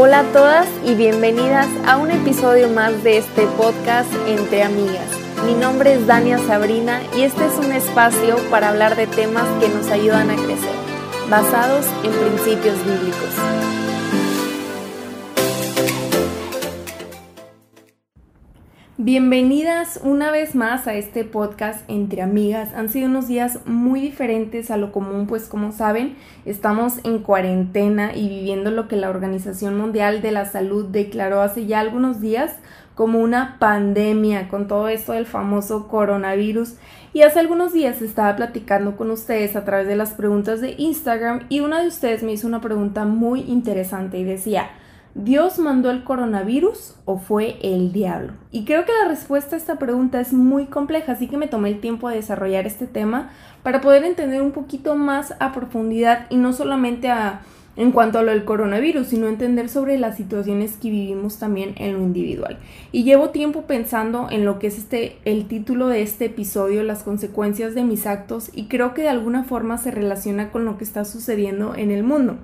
Hola a todas y bienvenidas a un episodio más de este podcast Entre Amigas. Mi nombre es Dania Sabrina y este es un espacio para hablar de temas que nos ayudan a crecer, basados en principios bíblicos. Bienvenidas una vez más a este podcast entre amigas. Han sido unos días muy diferentes a lo común, pues como saben, estamos en cuarentena y viviendo lo que la Organización Mundial de la Salud declaró hace ya algunos días como una pandemia con todo esto del famoso coronavirus. Y hace algunos días estaba platicando con ustedes a través de las preguntas de Instagram y una de ustedes me hizo una pregunta muy interesante y decía, ¿Dios mandó el coronavirus o fue el diablo? Y creo que la respuesta a esta pregunta es muy compleja, así que me tomé el tiempo de desarrollar este tema para poder entender un poquito más a profundidad y no solamente a, en cuanto a lo del coronavirus, sino entender sobre las situaciones que vivimos también en lo individual. Y llevo tiempo pensando en lo que es este el título de este episodio, las consecuencias de mis actos, y creo que de alguna forma se relaciona con lo que está sucediendo en el mundo.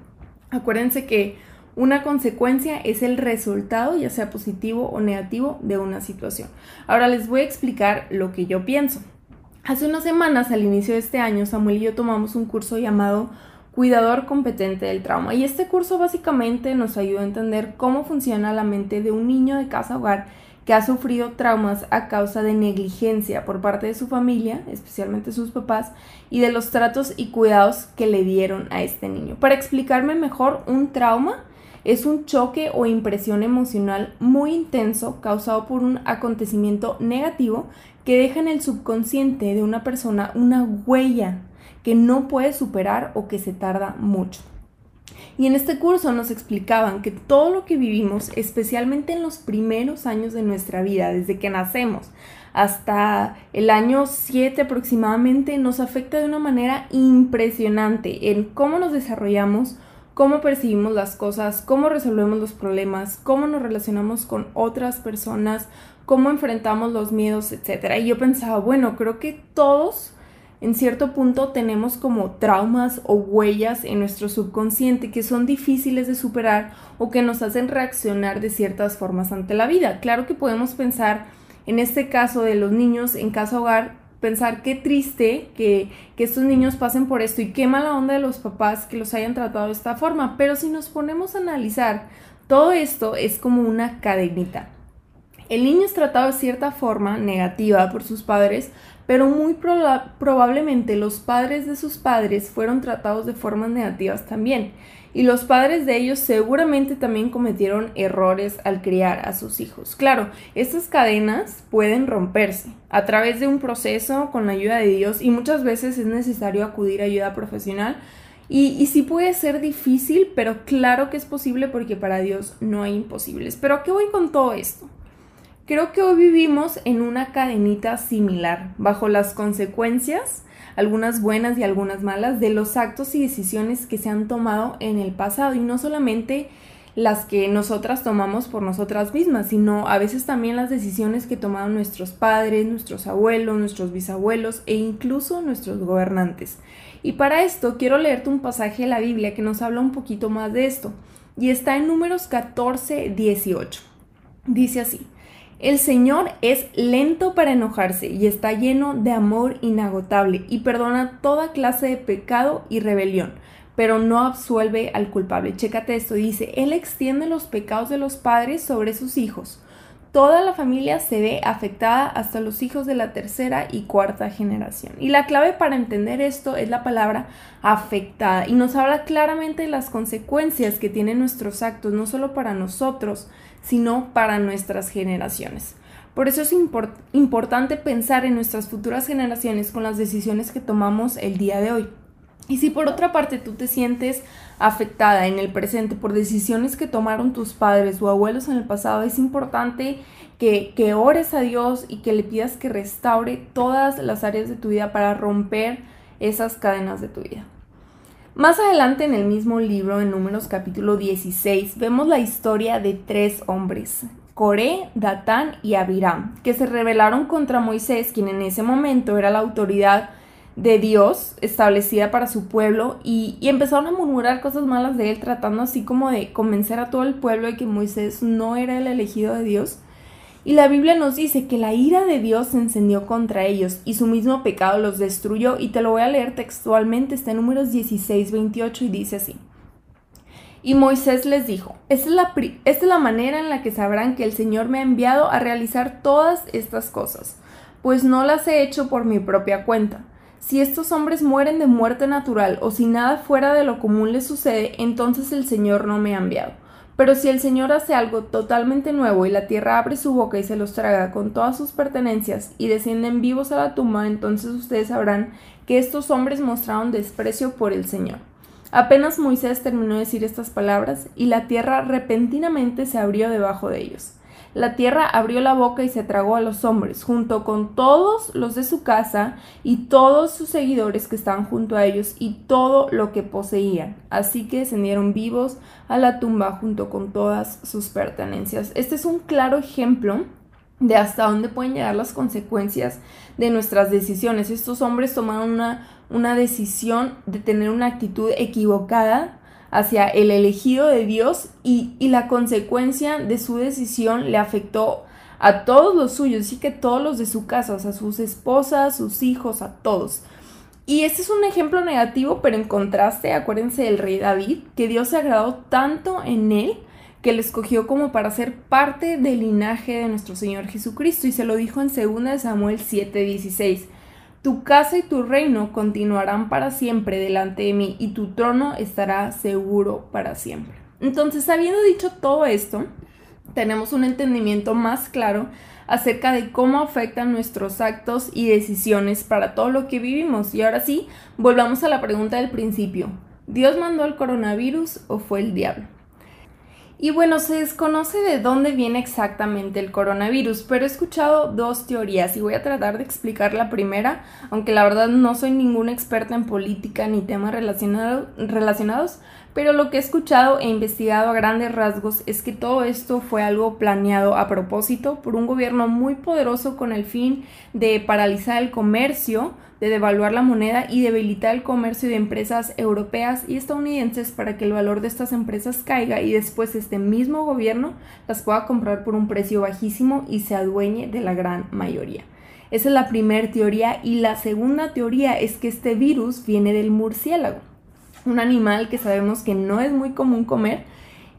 Acuérdense que una consecuencia es el resultado, ya sea positivo o negativo, de una situación. Ahora les voy a explicar lo que yo pienso. Hace unas semanas, al inicio de este año, Samuel y yo tomamos un curso llamado Cuidador competente del trauma. Y este curso básicamente nos ayuda a entender cómo funciona la mente de un niño de casa hogar que ha sufrido traumas a causa de negligencia por parte de su familia, especialmente sus papás, y de los tratos y cuidados que le dieron a este niño. Para explicarme mejor, un trauma es un choque o impresión emocional muy intenso causado por un acontecimiento negativo que deja en el subconsciente de una persona una huella que no puede superar o que se tarda mucho. Y en este curso nos explicaban que todo lo que vivimos, especialmente en los primeros años de nuestra vida, desde que nacemos hasta el año 7 aproximadamente, nos afecta de una manera impresionante en cómo nos desarrollamos, cómo percibimos las cosas, cómo resolvemos los problemas, cómo nos relacionamos con otras personas, cómo enfrentamos los miedos, etc. Y yo pensaba, bueno, creo que todos en cierto punto tenemos como traumas o huellas en nuestro subconsciente que son difíciles de superar o que nos hacen reaccionar de ciertas formas ante la vida. Claro que podemos pensar en este caso de los niños en casa hogar pensar qué triste que, estos niños pasen por esto y qué mala onda de los papás que los hayan tratado de esta forma. Pero si nos ponemos a analizar, todo esto es como una cadenita. El niño es tratado de cierta forma negativa por sus padres, pero muy probablemente los padres de sus padres fueron tratados de formas negativas también y los padres de ellos seguramente también cometieron errores al criar a sus hijos. Claro, estas cadenas pueden romperse a través de un proceso con la ayuda de Dios y muchas veces es necesario acudir a ayuda profesional y, y sí puede ser difícil, pero claro que es posible porque para Dios no hay imposibles. Pero ¿a qué voy con todo esto? Creo que hoy vivimos en una cadenita similar, bajo las consecuencias algunas buenas y algunas malas, de los actos y decisiones que se han tomado en el pasado y no solamente las que nosotras tomamos por nosotras mismas, sino a veces también las decisiones que tomaron nuestros padres, nuestros abuelos, nuestros bisabuelos e incluso nuestros gobernantes. Y para esto quiero leerte un pasaje de la Biblia que nos habla un poquito más de esto, y está en números 14, 18. Dice así, el Señor es lento para enojarse y está lleno de amor inagotable y perdona toda clase de pecado y rebelión, pero no absuelve al culpable. Chécate esto, dice, Él extiende los pecados de los padres sobre sus hijos. Toda la familia se ve afectada hasta los hijos de la tercera y cuarta generación. Y la clave para entender esto es la palabra afectada y nos habla claramente de las consecuencias que tienen nuestros actos, no solo para nosotros, sino para nuestras generaciones. Por eso es importante pensar en nuestras futuras generaciones con las decisiones que tomamos el día de hoy. Y si por otra parte tú te sientes afectada en el presente por decisiones que tomaron tus padres o abuelos en el pasado, es importante que, ores a Dios y que le pidas que restaure todas las áreas de tu vida para romper esas cadenas de tu vida. Más adelante en el mismo libro, en Números capítulo 16, vemos la historia de tres hombres, Coré, Datán y Abiram, que se rebelaron contra Moisés, quien en ese momento era la autoridad de Dios establecida para su pueblo y, y, empezaron a murmurar cosas malas de él, tratando así como de convencer a todo el pueblo de que Moisés no era el elegido de Dios. Y la Biblia nos dice que la ira de Dios se encendió contra ellos y su mismo pecado los destruyó. Y te lo voy a leer textualmente, está en números 16, 28 y dice así. Y Moisés les dijo, esta es, la, esta es la manera en la que sabrán que el Señor me ha enviado a realizar todas estas cosas, pues no las he hecho por mi propia cuenta si estos hombres mueren de muerte natural o si nada fuera de lo común les sucede, entonces el Señor no me ha enviado. Pero si el Señor hace algo totalmente nuevo y la tierra abre su boca y se los traga con todas sus pertenencias y descienden vivos a la tumba, entonces ustedes sabrán que estos hombres mostraron desprecio por el Señor. Apenas Moisés terminó de decir estas palabras y la tierra repentinamente se abrió debajo de ellos la tierra abrió la boca y se tragó a los hombres, junto con todos los de su casa y todos sus seguidores que estaban junto a ellos y todo lo que poseían. Así que descendieron vivos a la tumba junto con todas sus pertenencias. Este es un claro ejemplo de hasta dónde pueden llegar las consecuencias de nuestras decisiones. Estos hombres tomaron una, una decisión de tener una actitud equivocada hacia el elegido de Dios y, la consecuencia de su decisión le afectó a todos los suyos, así que todos los de su casa, a sus esposas, sus hijos, a todos. Y este es un ejemplo negativo, pero en contraste, acuérdense del rey David, que Dios se agradó tanto en él que le escogió como para ser parte del linaje de nuestro Señor Jesucristo y se lo dijo en 2 Samuel 7:16. Tu casa y tu reino continuarán para siempre delante de mí y tu trono estará seguro para siempre. Entonces, habiendo dicho todo esto, tenemos un entendimiento más claro acerca de cómo afectan nuestros actos y decisiones para todo lo que vivimos. Y ahora sí, volvamos a la pregunta del principio. ¿Dios mandó el coronavirus o fue el diablo? Y bueno, se desconoce de dónde viene exactamente el coronavirus, pero he escuchado dos teorías y voy a tratar de explicar la primera, aunque la verdad no soy ninguna experta en política ni temas relacionados, pero lo que he escuchado e investigado a grandes rasgos es que todo esto fue algo planeado a propósito por un gobierno muy poderoso con el fin de paralizar el comercio, de devaluar la moneda y debilitar el comercio de empresas europeas y estadounidenses para que el valor de estas empresas caiga y después este mismo gobierno las pueda comprar por un precio bajísimo y se adueñe de la gran mayoría. Esa es la primera teoría y la segunda teoría es que este virus viene del murciélago un animal que sabemos que no es muy común comer.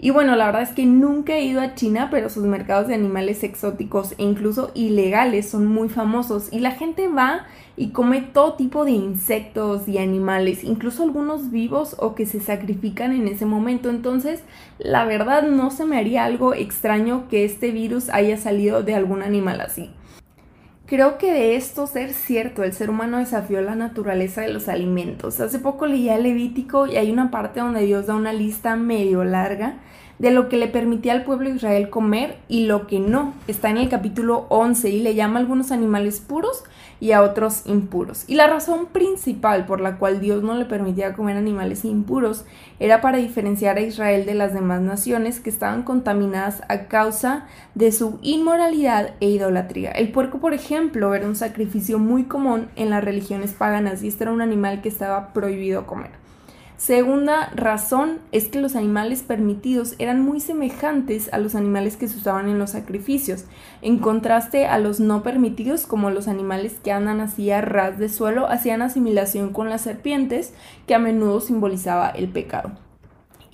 Y bueno, la verdad es que nunca he ido a China, pero sus mercados de animales exóticos e incluso ilegales son muy famosos y la gente va y come todo tipo de insectos y animales, incluso algunos vivos o que se sacrifican en ese momento. Entonces, la verdad no se me haría algo extraño que este virus haya salido de algún animal así. Creo que de esto ser cierto, el ser humano desafió la naturaleza de los alimentos. Hace poco leía Levítico y hay una parte donde Dios da una lista medio larga de lo que le permitía al pueblo de Israel comer y lo que no. Está en el capítulo 11 y le llama a algunos animales puros y a otros impuros. Y la razón principal por la cual Dios no le permitía comer animales impuros era para diferenciar a Israel de las demás naciones que estaban contaminadas a causa de su inmoralidad e idolatría. El puerco, por ejemplo, era un sacrificio muy común en las religiones paganas y este era un animal que estaba prohibido comer. Segunda razón es que los animales permitidos eran muy semejantes a los animales que se usaban en los sacrificios, en contraste a los no permitidos como los animales que andan así ras de suelo hacían asimilación con las serpientes, que a menudo simbolizaba el pecado.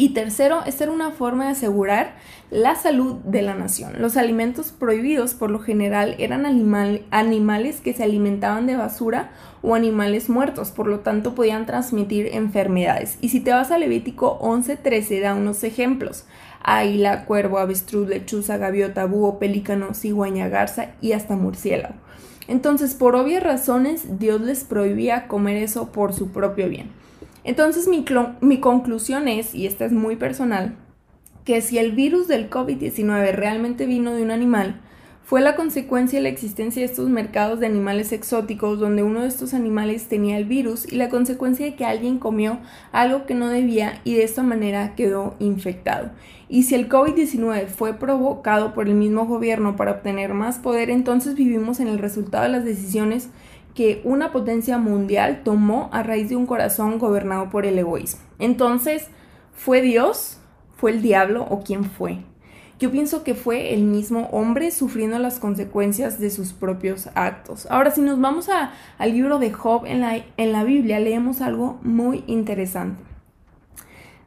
Y tercero, esta era una forma de asegurar la salud de la nación. Los alimentos prohibidos por lo general eran animales que se alimentaban de basura o animales muertos, por lo tanto podían transmitir enfermedades. Y si te vas a Levítico 11:13 da unos ejemplos. Águila, cuervo, avestruz, lechuza, gaviota, búho, pelícano, cigüeña, garza y hasta murciélago. Entonces, por obvias razones, Dios les prohibía comer eso por su propio bien. Entonces mi, mi conclusión es, y esta es muy personal, que si el virus del COVID-19 realmente vino de un animal, fue la consecuencia de la existencia de estos mercados de animales exóticos donde uno de estos animales tenía el virus y la consecuencia de que alguien comió algo que no debía y de esta manera quedó infectado. Y si el COVID-19 fue provocado por el mismo gobierno para obtener más poder, entonces vivimos en el resultado de las decisiones que una potencia mundial tomó a raíz de un corazón gobernado por el egoísmo. Entonces, ¿fue Dios? ¿Fue el diablo o quién fue? Yo pienso que fue el mismo hombre sufriendo las consecuencias de sus propios actos. Ahora, si nos vamos al libro de Job en la, en la Biblia, leemos algo muy interesante.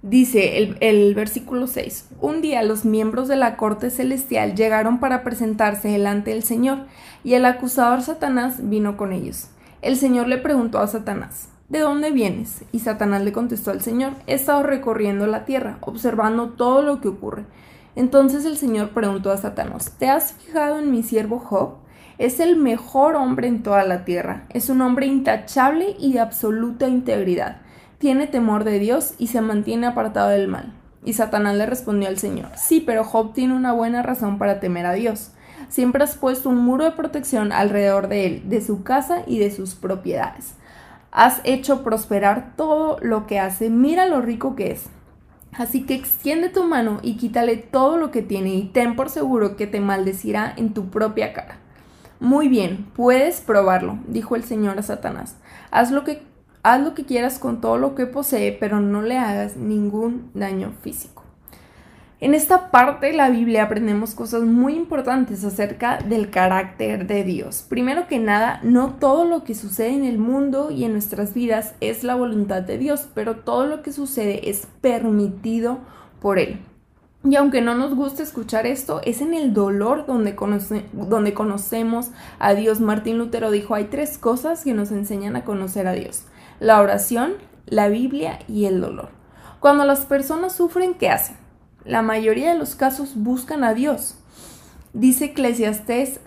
Dice el, versículo 6, un día los miembros de la corte celestial llegaron para presentarse delante del Señor, y el acusador Satanás vino con ellos. El Señor le preguntó a Satanás, ¿De dónde vienes? Y Satanás le contestó al Señor, he estado recorriendo la tierra, observando todo lo que ocurre. Entonces el Señor preguntó a Satanás, ¿te has fijado en mi siervo Job? Es el mejor hombre en toda la tierra, es un hombre intachable y de absoluta integridad tiene temor de Dios y se mantiene apartado del mal. Y Satanás le respondió al Señor, sí, pero Job tiene una buena razón para temer a Dios. Siempre has puesto un muro de protección alrededor de él, de su casa y de sus propiedades. Has hecho prosperar todo lo que hace, mira lo rico que es. Así que extiende tu mano y quítale todo lo que tiene y ten por seguro que te maldecirá en tu propia cara. Muy bien, puedes probarlo, dijo el Señor a Satanás. Haz lo que Haz lo que quieras con todo lo que posee, pero no le hagas ningún daño físico. En esta parte de la Biblia aprendemos cosas muy importantes acerca del carácter de Dios. Primero que nada, no todo lo que sucede en el mundo y en nuestras vidas es la voluntad de Dios, pero todo lo que sucede es permitido por Él. Y aunque no nos guste escuchar esto, es en el dolor donde, donde conocemos a Dios. Martín Lutero dijo, hay tres cosas que nos enseñan a conocer a Dios la oración, la Biblia y el dolor. Cuando las personas sufren, ¿qué hacen? La mayoría de los casos buscan a Dios. Dice Eclesiastés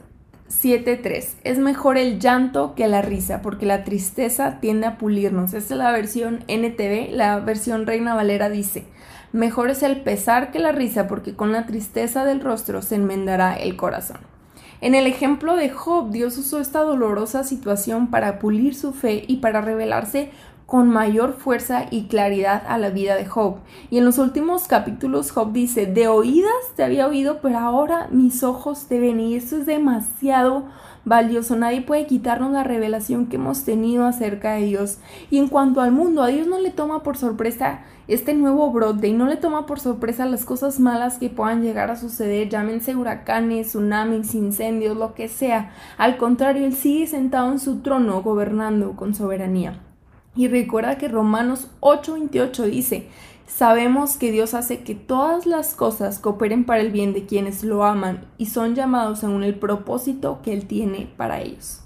7.3. Es mejor el llanto que la risa, porque la tristeza tiende a pulirnos. Esta es la versión NTV, la versión Reina Valera dice, mejor es el pesar que la risa, porque con la tristeza del rostro se enmendará el corazón. En el ejemplo de Job, Dios usó esta dolorosa situación para pulir su fe y para revelarse con mayor fuerza y claridad a la vida de Job. Y en los últimos capítulos Job dice, de oídas te había oído, pero ahora mis ojos te ven y eso es demasiado valioso. Nadie puede quitarnos la revelación que hemos tenido acerca de Dios. Y en cuanto al mundo, a Dios no le toma por sorpresa este nuevo brote y no le toma por sorpresa las cosas malas que puedan llegar a suceder, llámense huracanes, tsunamis, incendios, lo que sea. Al contrario, Él sigue sentado en su trono gobernando con soberanía. Y recuerda que Romanos 8:28 dice, sabemos que Dios hace que todas las cosas cooperen para el bien de quienes lo aman y son llamados según el propósito que Él tiene para ellos.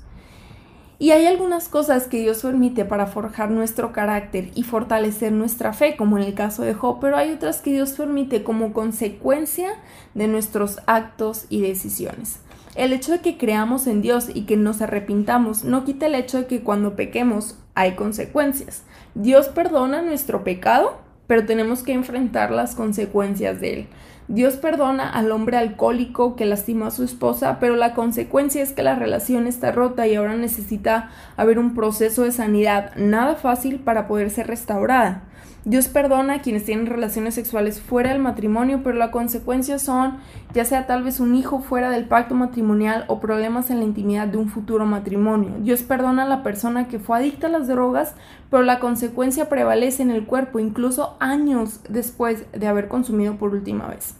Y hay algunas cosas que Dios permite para forjar nuestro carácter y fortalecer nuestra fe, como en el caso de Job, pero hay otras que Dios permite como consecuencia de nuestros actos y decisiones. El hecho de que creamos en Dios y que nos arrepintamos no quita el hecho de que cuando pequemos hay consecuencias. Dios perdona nuestro pecado, pero tenemos que enfrentar las consecuencias de él. Dios perdona al hombre alcohólico que lastimó a su esposa, pero la consecuencia es que la relación está rota y ahora necesita haber un proceso de sanidad nada fácil para poder ser restaurada. Dios perdona a quienes tienen relaciones sexuales fuera del matrimonio, pero la consecuencia son ya sea tal vez un hijo fuera del pacto matrimonial o problemas en la intimidad de un futuro matrimonio. Dios perdona a la persona que fue adicta a las drogas, pero la consecuencia prevalece en el cuerpo incluso años después de haber consumido por última vez.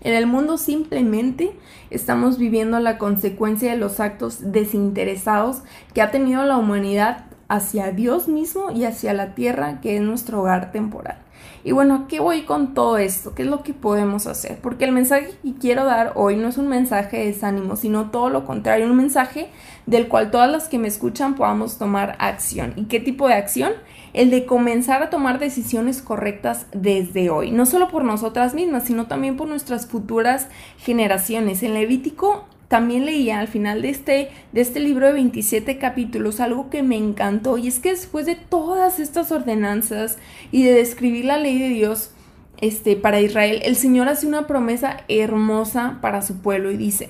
En el mundo simplemente estamos viviendo la consecuencia de los actos desinteresados que ha tenido la humanidad hacia Dios mismo y hacia la tierra que es nuestro hogar temporal. Y bueno, ¿a qué voy con todo esto? ¿Qué es lo que podemos hacer? Porque el mensaje que quiero dar hoy no es un mensaje de desánimo, sino todo lo contrario, un mensaje del cual todas las que me escuchan podamos tomar acción. ¿Y qué tipo de acción? El de comenzar a tomar decisiones correctas desde hoy, no solo por nosotras mismas, sino también por nuestras futuras generaciones. En Levítico también leía al final de este, de este libro de 27 capítulos algo que me encantó y es que después de todas estas ordenanzas y de describir la ley de Dios este, para Israel, el Señor hace una promesa hermosa para su pueblo y dice,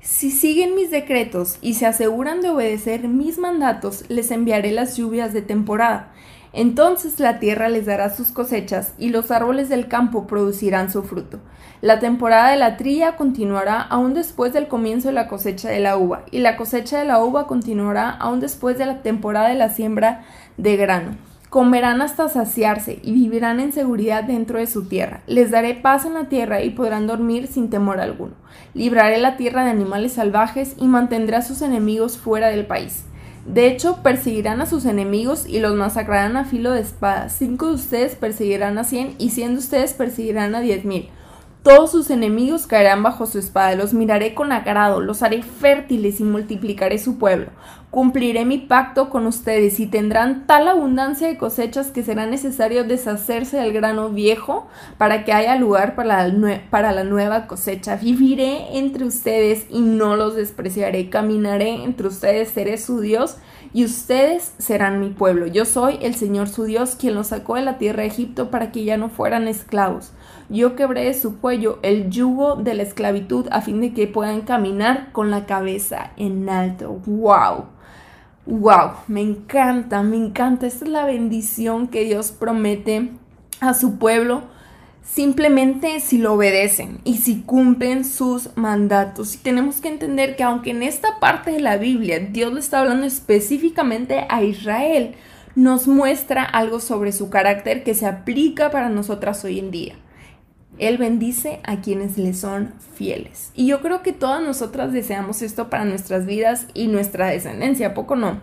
si siguen mis decretos y se aseguran de obedecer mis mandatos, les enviaré las lluvias de temporada Entonces la tierra les dará sus cosechas y los árboles del campo producirán su fruto. La temporada de la trilla continuará aún después del comienzo de la cosecha de la uva, y la cosecha de la uva continuará aún después de la temporada de la siembra de grano. Comerán hasta saciarse y vivirán en seguridad dentro de su tierra. Les daré paz en la tierra y podrán dormir sin temor alguno. Libraré la tierra de animales salvajes y mantendré a sus enemigos fuera del país. De hecho, perseguirán a sus enemigos y los masacrarán a filo de espada. Cinco de ustedes perseguirán a cien y cien de ustedes perseguirán a diez mil. Todos sus enemigos caerán bajo su espada, los miraré con agrado, los haré fértiles y multiplicaré su pueblo. Cumpliré mi pacto con ustedes y tendrán tal abundancia de cosechas que será necesario deshacerse del grano viejo para que haya lugar para la, nueva cosecha. Viviré entre ustedes y no los despreciaré. Caminaré entre ustedes, seré su Dios y ustedes serán mi pueblo. Yo soy el Señor su Dios, quien los sacó de la tierra de Egipto para que ya no fueran esclavos. Yo quebré de su cuello el yugo de la esclavitud a fin de que puedan caminar con la cabeza en alto. ¡Wow! ¡Wow! Me encanta, me encanta. Esta es la bendición que Dios promete a su pueblo simplemente si lo obedecen y si cumplen sus mandatos. Y tenemos que entender que aunque en esta parte de la Biblia Dios le está hablando específicamente a Israel, nos muestra algo sobre su carácter que se aplica para nosotras hoy en día. Él bendice a quienes le son fieles. Y yo creo que todas nosotras deseamos esto para nuestras vidas y nuestra descendencia, poco no?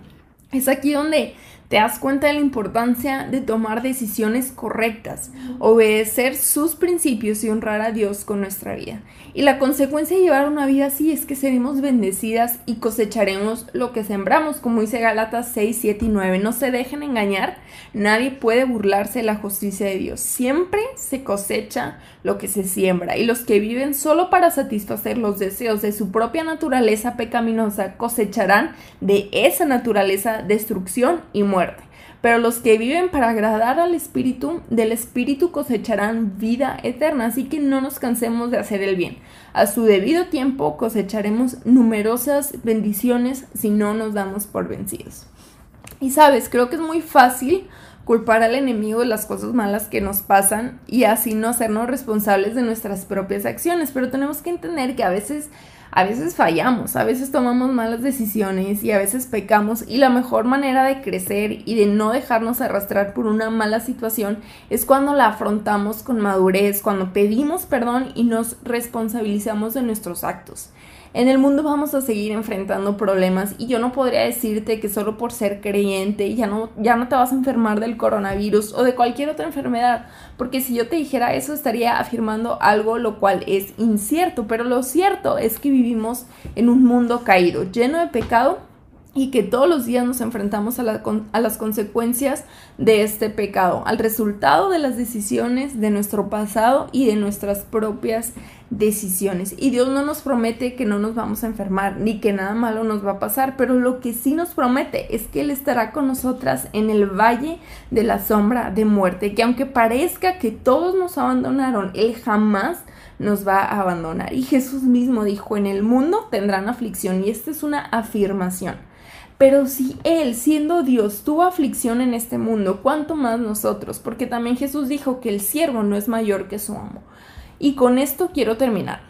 Es aquí donde te das cuenta de la importancia de tomar decisiones correctas, obedecer sus principios y honrar a Dios con nuestra vida. Y la consecuencia de llevar una vida así es que seremos bendecidas y cosecharemos lo que sembramos, como dice Gálatas 6, 7 y 9. No se dejen engañar, nadie puede burlarse de la justicia de Dios. Siempre se cosecha lo que se siembra y los que viven solo para satisfacer los deseos de su propia naturaleza pecaminosa cosecharán de esa naturaleza destrucción y muerte. Pero los que viven para agradar al Espíritu, del Espíritu cosecharán vida eterna. Así que no nos cansemos de hacer el bien. A su debido tiempo cosecharemos numerosas bendiciones si no nos damos por vencidos. Y sabes, creo que es muy fácil culpar al enemigo de las cosas malas que nos pasan y así no hacernos responsables de nuestras propias acciones. Pero tenemos que entender que a veces a veces fallamos, a veces tomamos malas decisiones y a veces pecamos y la mejor manera de crecer y de no dejarnos arrastrar por una mala situación es cuando la afrontamos con madurez, cuando pedimos perdón y nos responsabilizamos de nuestros actos. En el mundo vamos a seguir enfrentando problemas y yo no podría decirte que solo por ser creyente ya no, ya no te vas a enfermar del coronavirus o de cualquier otra enfermedad, porque si yo te dijera eso estaría afirmando algo lo cual es incierto, pero lo cierto es que vivimos en un mundo caído, lleno de pecado y que todos los días nos enfrentamos a, las consecuencias de este pecado, al resultado de las decisiones de nuestro pasado y de nuestras propias decisiones. Y Dios no nos promete que no nos vamos a enfermar ni que nada malo nos va a pasar, pero lo que sí nos promete es que Él estará con nosotras en el valle de la sombra de muerte, que aunque parezca que todos nos abandonaron, Él jamás nos va a abandonar. Y Jesús mismo dijo, en el mundo tendrán aflicción y esta es una afirmación. Pero si Él, siendo Dios, tuvo aflicción en este mundo, ¿cuánto más nosotros? Porque también Jesús dijo que el siervo no es mayor que su amo. Y con esto quiero terminar.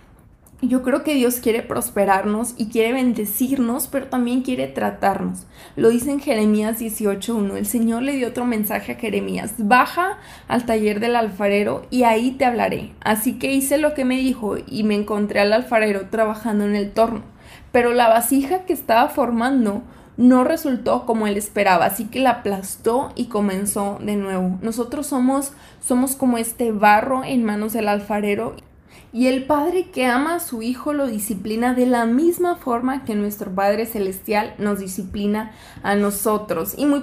Yo creo que Dios quiere prosperarnos y quiere bendecirnos, pero también quiere tratarnos. Lo dice en Jeremías 18.1. El Señor le dio otro mensaje a Jeremías. Baja al taller del alfarero y ahí te hablaré. Así que hice lo que me dijo y me encontré al alfarero trabajando en el torno. Pero la vasija que estaba formando no resultó como él esperaba, así que la aplastó y comenzó de nuevo. Nosotros somos somos como este barro en manos del alfarero y el Padre que ama a su Hijo lo disciplina de la misma forma que nuestro Padre Celestial nos disciplina a nosotros. Y muy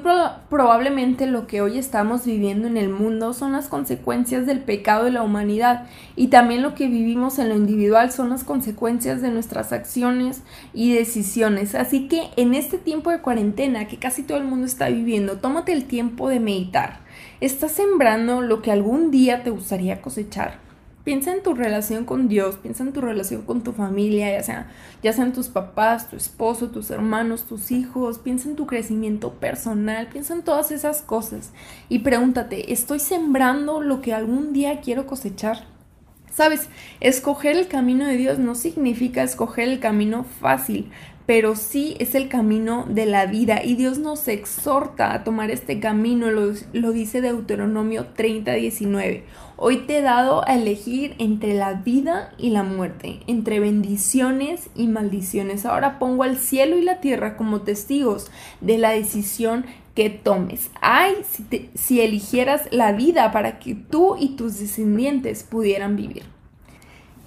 probablemente lo que hoy estamos viviendo en el mundo son las consecuencias del pecado de la humanidad. Y también lo que vivimos en lo individual son las consecuencias de nuestras acciones y decisiones. Así que en este tiempo de cuarentena que casi todo el mundo está viviendo, tómate el tiempo de meditar. ¿Estás sembrando lo que algún día te gustaría cosechar? Piensa en tu relación con Dios, piensa en tu relación con tu familia, ya sea, ya sean tus papás, tu esposo, tus hermanos, tus hijos, piensa en tu crecimiento personal, piensa en todas esas cosas y pregúntate, ¿estoy sembrando lo que algún día quiero cosechar? Sabes, escoger el camino de Dios no significa escoger el camino fácil, pero sí es el camino de la vida y Dios nos exhorta a tomar este camino, lo, lo dice Deuteronomio 30, 19. Hoy te he dado a elegir entre la vida y la muerte, entre bendiciones y maldiciones. Ahora pongo al cielo y la tierra como testigos de la decisión que tomes. Ay, si, si eligieras la vida para que tú y tus descendientes pudieran vivir.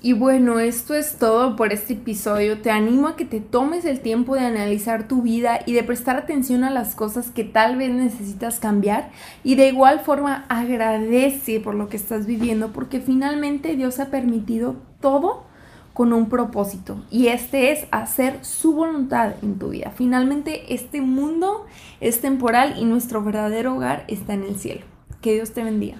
Y bueno, esto es todo por este episodio. Te animo a que te tomes el tiempo de analizar tu vida y de prestar atención a las cosas que tal vez necesitas cambiar. Y de igual forma agradece por lo que estás viviendo porque finalmente Dios ha permitido todo con un propósito y este es hacer su voluntad en tu vida. Finalmente este mundo es temporal y nuestro verdadero hogar está en el cielo. Que Dios te bendiga.